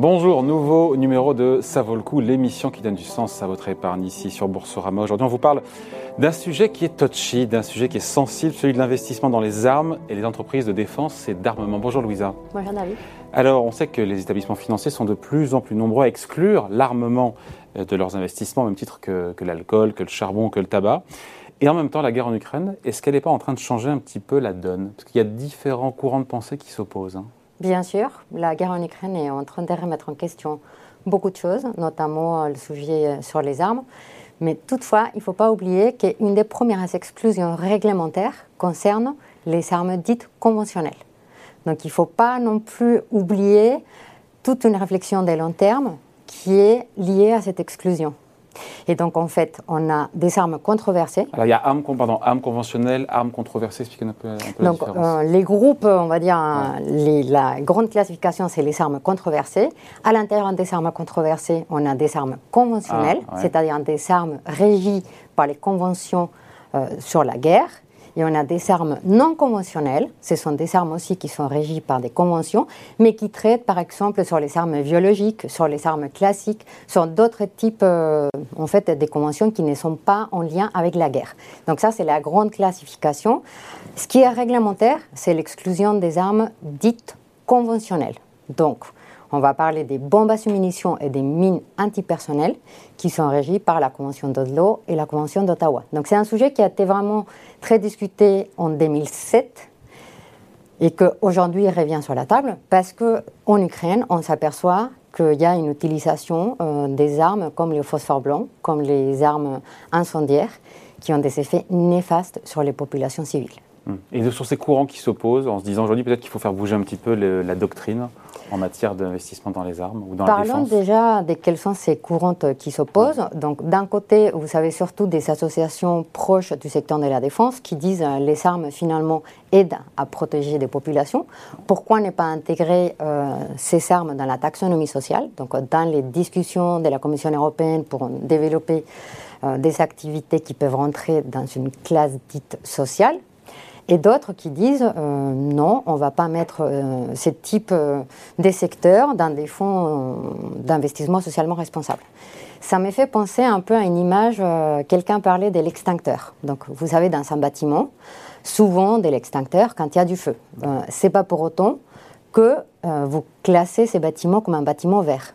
Bonjour, nouveau numéro de Ça vaut le coup, l'émission qui donne du sens à votre épargne ici sur Boursorama. Aujourd'hui, on vous parle d'un sujet qui est touchy, d'un sujet qui est sensible, celui de l'investissement dans les armes et les entreprises de défense et d'armement. Bonjour Louisa. Bonjour David. Alors, on sait que les établissements financiers sont de plus en plus nombreux à exclure l'armement euh, de leurs investissements, au même titre que, que l'alcool, que le charbon, que le tabac. Et en même temps, la guerre en Ukraine, est-ce qu'elle n'est pas en train de changer un petit peu la donne? Parce qu'il y a différents courants de pensée qui s'opposent. hein. Bien sûr, la guerre en Ukraine est en train de remettre en question beaucoup de choses, notamment euh, le sujet euh, sur les armes. Mais toutefois, il ne faut pas oublier qu'une des premières exclusions réglementaires concerne les armes dites conventionnelles. Donc il ne faut pas non plus oublier toute une réflexion de long terme qui est liée à cette exclusion. Et donc en fait, on a des armes controversées. Alors, il y a armes, pardon, armes conventionnelles, armes controversées. Expliquez un peu, un peu la Donc, différence. euh, les groupes, on va dire, les- la grande classification, c'est les armes controversées. À l'intérieur des armes controversées, on a des armes conventionnelles, Ah, ouais. c'est-à-dire des armes régies par les conventions euh, sur la guerre. Et on a des armes non conventionnelles. Ce sont des armes aussi qui sont régies par des conventions, mais qui traitent, par exemple, sur les armes biologiques, sur les armes classiques, sur d'autres types, euh, en fait, des conventions qui ne sont pas en lien avec la guerre. Donc ça, c'est la grande classification. Ce qui est réglementaire, c'est l'exclusion des armes dites conventionnelles. Donc, on va parler des bombes à munitions et des mines antipersonnelles qui sont régies par la Convention d'Oslo et la Convention d'Ottawa. Donc, c'est un sujet qui a été vraiment très discuté en 2007 et qu'aujourd'hui revient sur la table parce qu'en Ukraine, on s'aperçoit qu'il y a une utilisation euh, des armes comme les phosphores blancs, comme les armes incendiaires, qui ont des effets néfastes sur les populations civiles. Hum. Et sur ces courants qui s'opposent, en se disant aujourd'hui peut-être qu'il faut faire bouger un petit peu le- la doctrine en matière d'investissement dans les armes ou dans la Parlons défense. déjà de quelles sont ces courantes qui s'opposent. Donc, d'un côté, vous savez surtout des associations proches du secteur de la défense qui disent euh, les armes finalement aident à protéger des populations. Pourquoi ne pas intégrer euh, ces armes dans la taxonomie sociale, donc euh, dans les discussions de la Commission européenne pour développer euh, des activités qui peuvent rentrer dans une classe dite sociale? Et d'autres qui disent euh, non, on ne va pas mettre euh, ce type euh, de secteurs dans des fonds euh, d'investissement socialement responsables. Ça me fait penser un peu à une image, euh, quelqu'un parlait de l'extincteur. Donc vous savez, dans un bâtiment, souvent de l'extincteur quand il y a du feu. Ce n'est pas pour autant que vous classez ces bâtiments comme un bâtiment vert.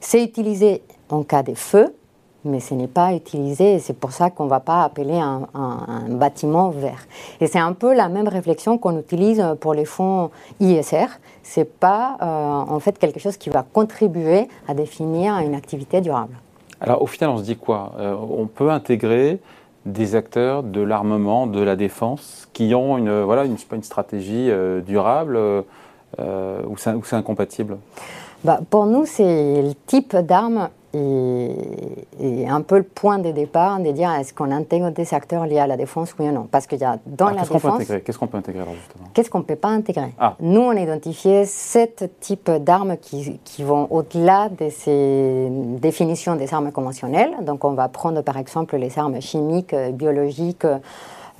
C'est utilisé en cas de feu, mais ce n'est pas utilisé et c'est pour ça qu'on ne va pas appeler un, un- un bâtiment vert. Et c'est un peu la même réflexion qu'on utilise pour les fonds ISR. Ce n'est pas euh, en fait quelque chose qui va contribuer à définir une activité durable. Alors au final, on se dit quoi? Euh, On peut intégrer des acteurs de l'armement, de la défense, qui ont une, voilà, une, une stratégie euh, durable euh, euh, ou c'est incompatible Bah, pour nous, c'est le type d'arme et, et un peu le point de départ de dire est-ce qu'on intègre des acteurs liés à la défense, oui ou non? Parce qu'il y a dans Alors, la défense. Qu'est-ce qu'on peut intégrer alors justement? Qu'est-ce qu'on ne peut pas intégrer? Ah. Nous, on a identifié sept types d'armes qui, qui vont au-delà de ces définitions des armes conventionnelles. Donc, on va prendre par exemple les armes chimiques, euh, biologiques,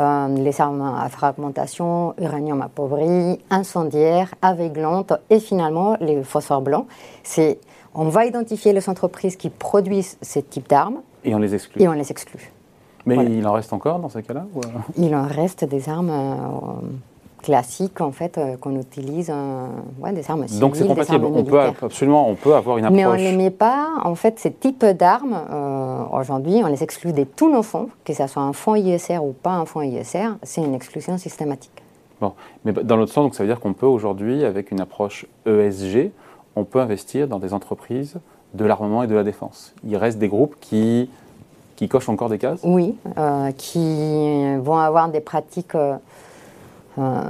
euh, les armes à fragmentation, uranium appauvri, incendiaires, aveuglantes et finalement les phosphores blancs. C'est, on va identifier les entreprises qui produisent ce type d'armes Et on les exclut. et on les exclut. Mais voilà. il en reste encore dans ces cas-là ou, euh Il en reste des armes euh, classiques en fait euh, qu'on utilise, euh, ouais, des armes civiles, Donc c'est compatible. On peut absolument, on peut avoir une approche. Mais on ne les met pas, en fait, ces types d'armes, aujourd'hui, on les exclut de tous nos fonds, que ce soit un fonds ISR ou pas un fonds ISR, c'est une exclusion systématique. Bon, mais dans l'autre sens, donc ça veut dire qu'on peut aujourd'hui, avec une approche ESG, on peut investir dans des entreprises de l'armement et de la défense. Il reste des groupes qui, qui cochent encore des cases? Oui, euh, qui vont avoir des pratiques. euh, euh,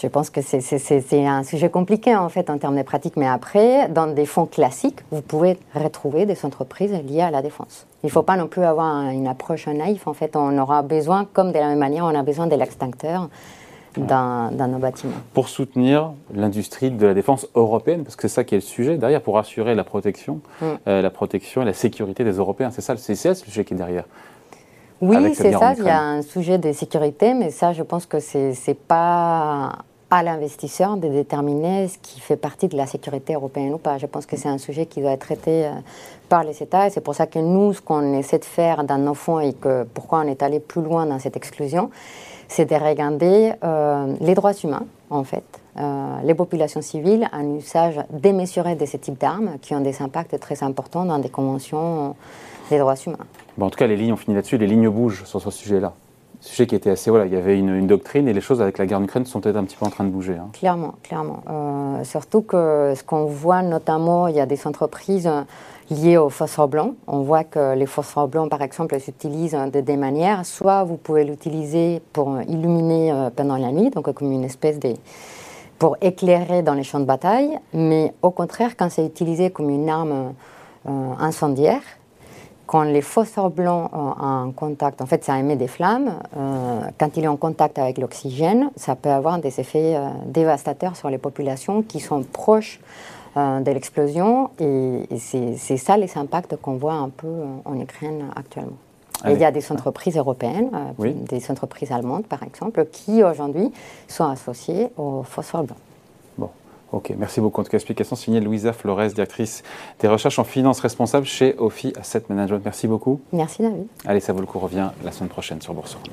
je pense que c'est- un sujet compliqué en fait en termes de pratiques, mais après, dans des fonds classiques, vous pouvez retrouver des entreprises liées à la défense. Il ne faut pas non plus avoir un- une approche naïve. En fait, on aura besoin, comme de la même manière, on a besoin de l'extincteur dans, nos bâtiments. Pour soutenir l'industrie de la défense européenne, parce que c'est ça qui est le sujet derrière, pour assurer la protection, Mm. euh, la protection et la sécurité des Européens. C'est ça, le- ça le sujet qui est derrière. Oui, c'est ça. Il y a un sujet de sécurité, mais ça, je pense que c'est pas à l'investisseur de déterminer ce qui fait partie de la sécurité européenne ou pas. Je pense que c'est un sujet qui doit être traité euh, par les États et c'est pour ça que nous, ce qu'on essaie de faire dans nos fonds et que pourquoi on est allé plus loin dans cette exclusion, c'est de regarder euh, les droits humains, en fait, euh, les populations civiles, un usage démesuré de ce type d'armes qui ont des impacts très importants dans des conventions des droits humains. Bon, en tout cas, les lignes ont fini là-dessus, les lignes bougent sur ce sujet-là sujet qui était assez. Voilà, il y avait une, doctrine et les choses avec la guerre en Ukraine sont peut-être un petit peu en train de bouger. Hein. Clairement, clairement. Euh, surtout que ce qu'on voit notamment, il y a des entreprises liées aux phosphores blancs. On voit que les phosphores blancs, par exemple, s'utilisent de des manières. Soit vous pouvez l'utiliser pour illuminer euh, pendant la nuit, donc comme une espèce de pour éclairer dans les champs de bataille, mais au contraire, quand c'est utilisé comme une arme euh, incendiaire, quand les phosphores blancs ont en contact, en fait, ça émet des flammes. Euh, quand il est en contact avec l'oxygène, ça peut avoir des effets euh, dévastateurs sur les populations qui sont proches euh, de l'explosion. Et, c'est ça les impacts qu'on voit un peu en Ukraine actuellement. il y a des entreprises européennes, des entreprises allemandes par exemple, qui aujourd'hui sont associées aux phosphores blancs. Ok, merci beaucoup. En tout cas, explication signée Louisa Flores, directrice des recherches en finance responsable chez OFI Asset Management. Merci beaucoup. Merci David. Allez, ça vaut le coup, revient la semaine prochaine sur Boursorama.